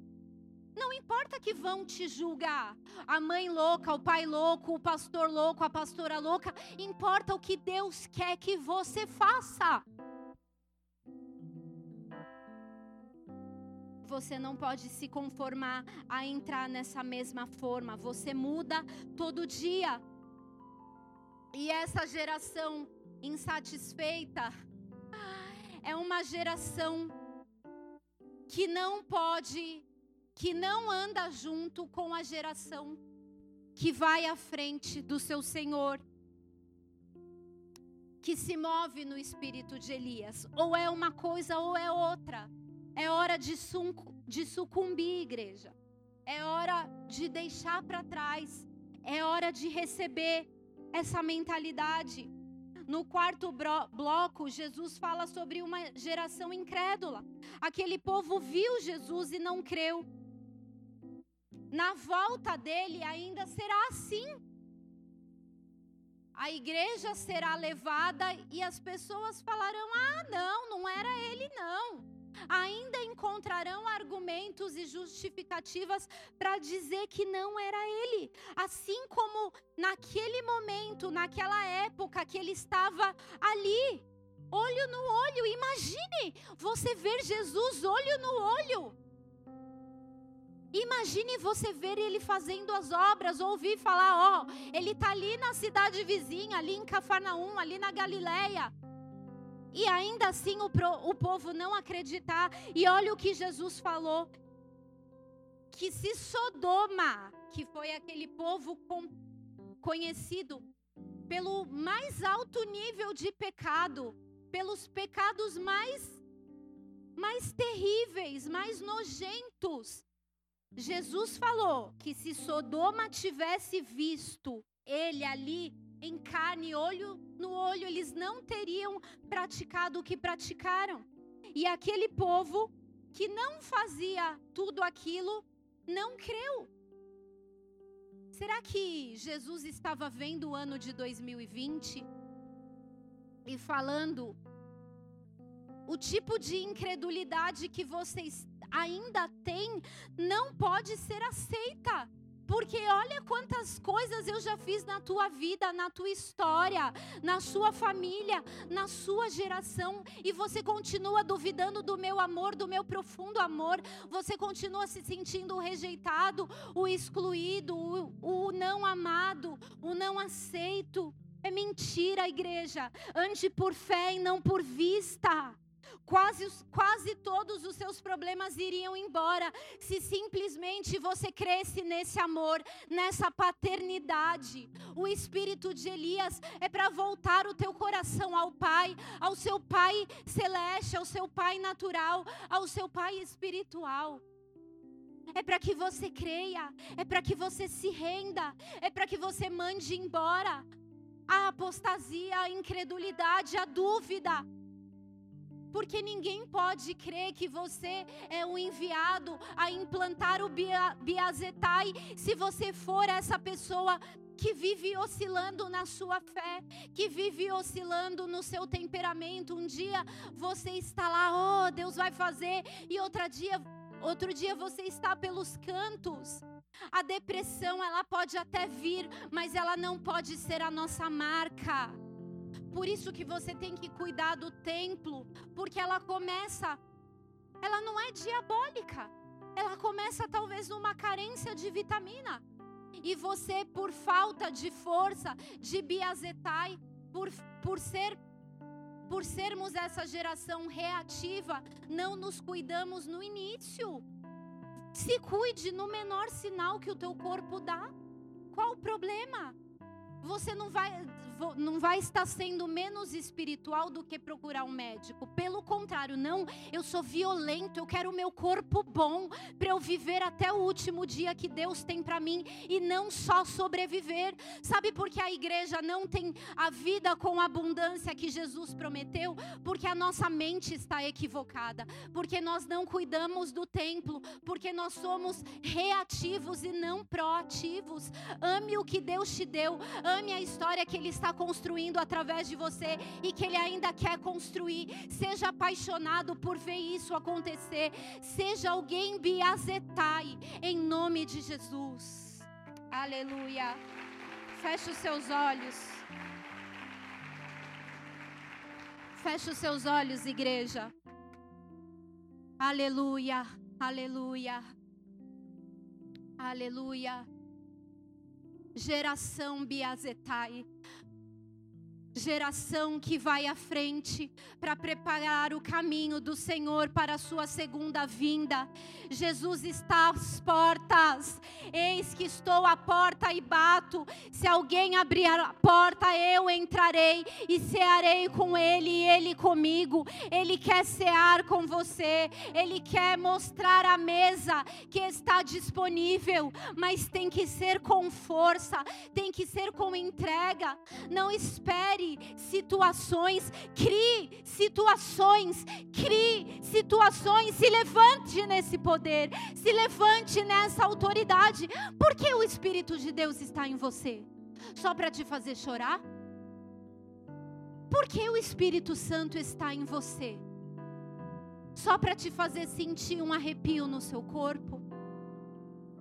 Não importa que vão te julgar. A mãe louca, o pai louco, o pastor louco, a pastora louca. Importa o que Deus quer que você faça. Você não pode se conformar a entrar nessa mesma forma. Você muda todo dia. E essa geração insatisfeita é uma geração que não pode que não anda junto com a geração que vai à frente do seu Senhor, que se move no espírito de Elias. Ou é uma coisa ou é outra. É hora de, de sucumbir, igreja. É hora de deixar para trás. É hora de receber essa mentalidade. No quarto bloco, Jesus fala sobre uma geração incrédula. Aquele povo viu Jesus e não creu na volta dele ainda será assim. A igreja será levada e as pessoas falarão: ah, não, não era ele, não. Ainda encontrarão argumentos e justificativas para dizer que não era ele. Assim como naquele momento, naquela época que ele estava ali, olho no olho. Imagine você ver Jesus olho no olho. Imagine você ver ele fazendo as obras, ouvir falar, ó, ele está ali na cidade vizinha, ali em Cafarnaum, ali na Galileia. E ainda assim o, pro, o povo não acreditar. E olha o que Jesus falou: que se Sodoma, que foi aquele povo com, conhecido pelo mais alto nível de pecado, pelos pecados mais mais terríveis, mais nojentos. Jesus falou que se Sodoma tivesse visto ele ali em carne, olho no olho, eles não teriam praticado o que praticaram. E aquele povo que não fazia tudo aquilo, não creu. Será que Jesus estava vendo o ano de 2020 e falando o tipo de incredulidade que vocês ainda têm não pode ser aceita? Porque olha quantas coisas eu já fiz na tua vida, na tua história, na sua família, na sua geração, e você continua duvidando do meu amor, do meu profundo amor, você continua se sentindo o rejeitado, o excluído, o, o não amado, o não aceito. É mentira, igreja. Ande por fé e não por vista. Quase, quase todos os seus problemas iriam embora se simplesmente você cresce nesse amor, nessa paternidade. O espírito de Elias é para voltar o teu coração ao Pai, ao seu Pai celeste, ao seu Pai natural, ao seu Pai espiritual. É para que você creia, é para que você se renda, é para que você mande embora a apostasia, a incredulidade, a dúvida porque ninguém pode crer que você é o enviado a implantar o Biazetai se você for essa pessoa que vive oscilando na sua fé, que vive oscilando no seu temperamento. Um dia você está lá, oh, Deus vai fazer, e outro dia, outro dia você está pelos cantos. A depressão, ela pode até vir, mas ela não pode ser a nossa marca. Por isso que você tem que cuidar do templo, porque ela começa, ela não é diabólica. Ela começa talvez numa carência de vitamina. E você, por falta de força, de biazetai, por, por ser por sermos essa geração reativa, não nos cuidamos no início. Se cuide no menor sinal que o teu corpo dá. Qual o problema? Você não vai não vai estar sendo menos espiritual do que procurar um médico. Pelo contrário, não, eu sou violento, eu quero o meu corpo bom para eu viver até o último dia que Deus tem para mim e não só sobreviver. Sabe por que a igreja não tem a vida com abundância que Jesus prometeu? Porque a nossa mente está equivocada, porque nós não cuidamos do templo, porque nós somos reativos e não proativos. Ame o que Deus te deu, ame a história que Ele está está construindo através de você e que Ele ainda quer construir. Seja apaixonado por ver isso acontecer. Seja alguém biazetai, em nome de Jesus. Aleluia. Feche os seus olhos. Feche os seus olhos, igreja. Aleluia, aleluia, aleluia. Geração Biazetai geração que vai à frente para preparar o caminho do Senhor para a sua segunda vinda. Jesus está às portas. Eis que estou à porta e bato. Se alguém abrir a porta, eu entrarei e cearei com ele e ele comigo. Ele quer cear com você. Ele quer mostrar a mesa que está disponível, mas tem que ser com força, tem que ser com entrega. Não espere situações, crie situações, crie situações, se levante nesse poder, se levante nessa autoridade. Por que o Espírito de Deus está em você? Só para te fazer chorar? Por que o Espírito Santo está em você? Só para te fazer sentir um arrepio no seu corpo?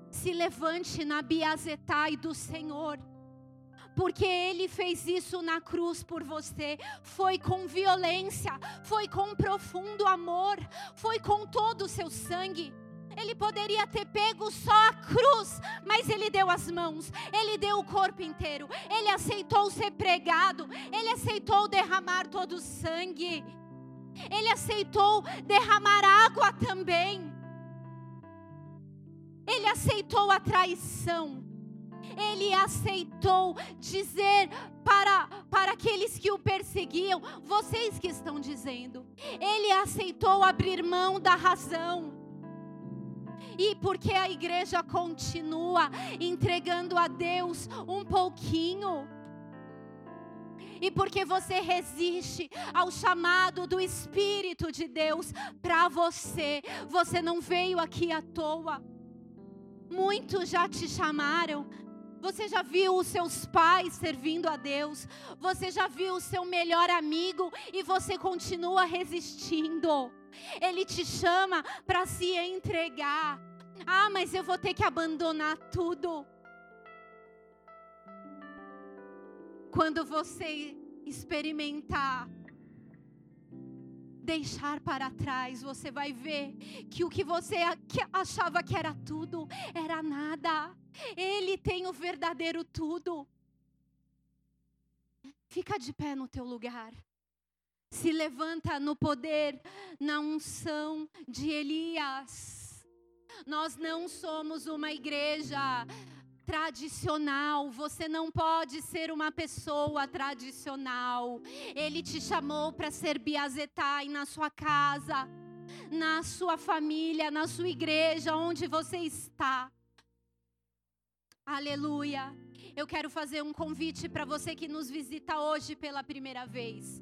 Se levante na biazetai do Senhor porque Ele fez isso na cruz por você. Foi com violência, foi com profundo amor, foi com todo o seu sangue. Ele poderia ter pego só a cruz, mas ele deu as mãos, ele deu o corpo inteiro, ele aceitou ser pregado, ele aceitou derramar todo o sangue, ele aceitou derramar água também, ele aceitou a traição, ele aceitou dizer para, para aqueles que o perseguiam, vocês que estão dizendo. Ele aceitou abrir mão da razão. E porque a igreja continua entregando a Deus um pouquinho. E porque você resiste ao chamado do Espírito de Deus para você, você não veio aqui à toa. Muitos já te chamaram, você já viu os seus pais servindo a Deus? Você já viu o seu melhor amigo e você continua resistindo? Ele te chama para se entregar. Ah, mas eu vou ter que abandonar tudo. Quando você experimentar deixar para trás, você vai ver que o que você achava que era tudo era nada. Ele tem o verdadeiro tudo. Fica de pé no teu lugar. Se levanta no poder, na unção de Elias. Nós não somos uma igreja tradicional. Você não pode ser uma pessoa tradicional. Ele te chamou para ser biazetai na sua casa, na sua família, na sua igreja, onde você está. Aleluia. Eu quero fazer um convite para você que nos visita hoje pela primeira vez.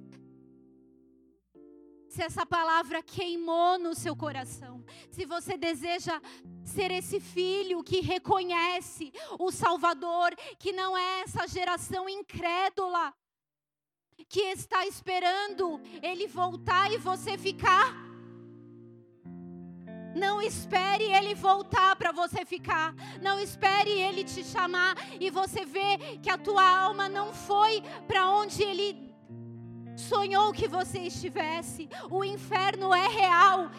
Se essa palavra queimou no seu coração, se você deseja ser esse filho que reconhece o Salvador, que não é essa geração incrédula, que está esperando ele voltar e você ficar não espere ele voltar para você ficar. Não espere ele te chamar e você ver que a tua alma não foi para onde ele sonhou que você estivesse. O inferno é real.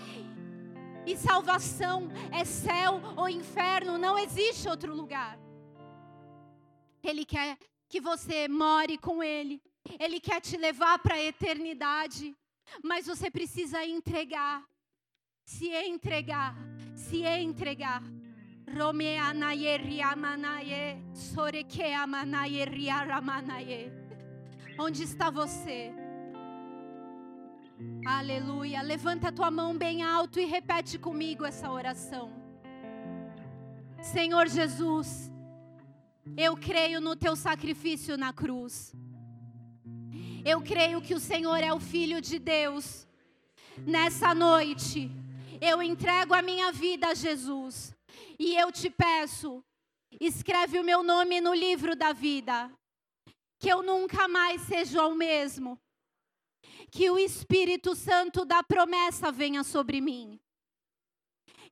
E salvação é céu ou inferno, não existe outro lugar. Ele quer que você more com ele. Ele quer te levar para a eternidade. Mas você precisa entregar se entregar, se entregar. Onde está você? Aleluia. Levanta a tua mão bem alto e repete comigo essa oração. Senhor Jesus, eu creio no teu sacrifício na cruz. Eu creio que o Senhor é o Filho de Deus. Nessa noite, eu entrego a minha vida a Jesus. E eu te peço, escreve o meu nome no livro da vida. Que eu nunca mais seja o mesmo. Que o Espírito Santo da promessa venha sobre mim.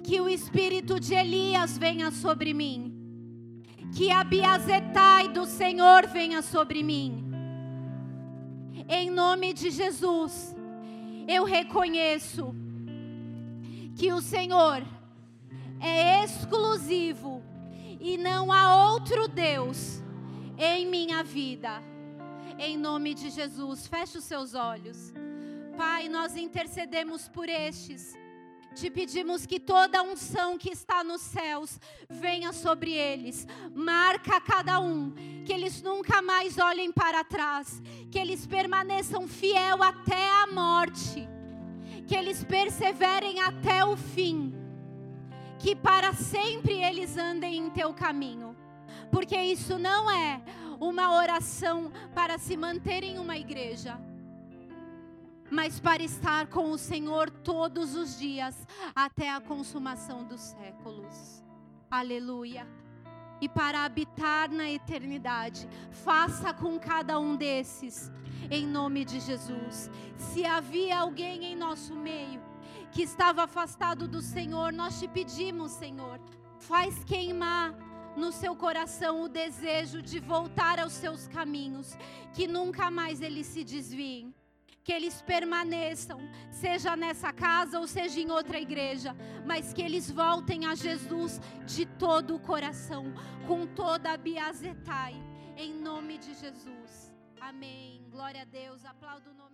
Que o Espírito de Elias venha sobre mim. Que a Biazetai do Senhor venha sobre mim. Em nome de Jesus, eu reconheço que o Senhor é exclusivo e não há outro Deus em minha vida. Em nome de Jesus, feche os seus olhos. Pai, nós intercedemos por estes. Te pedimos que toda unção que está nos céus venha sobre eles, marca cada um, que eles nunca mais olhem para trás, que eles permaneçam fiel até a morte que eles perseverem até o fim, que para sempre eles andem em teu caminho, porque isso não é uma oração para se manter em uma igreja, mas para estar com o Senhor todos os dias até a consumação dos séculos. Aleluia e para habitar na eternidade. Faça com cada um desses, em nome de Jesus. Se havia alguém em nosso meio que estava afastado do Senhor, nós te pedimos, Senhor, faz queimar no seu coração o desejo de voltar aos seus caminhos, que nunca mais eles se desviem que eles permaneçam, seja nessa casa ou seja em outra igreja, mas que eles voltem a Jesus de todo o coração, com toda a biazetai, em nome de Jesus. Amém. Glória a Deus. Aplaudo o nome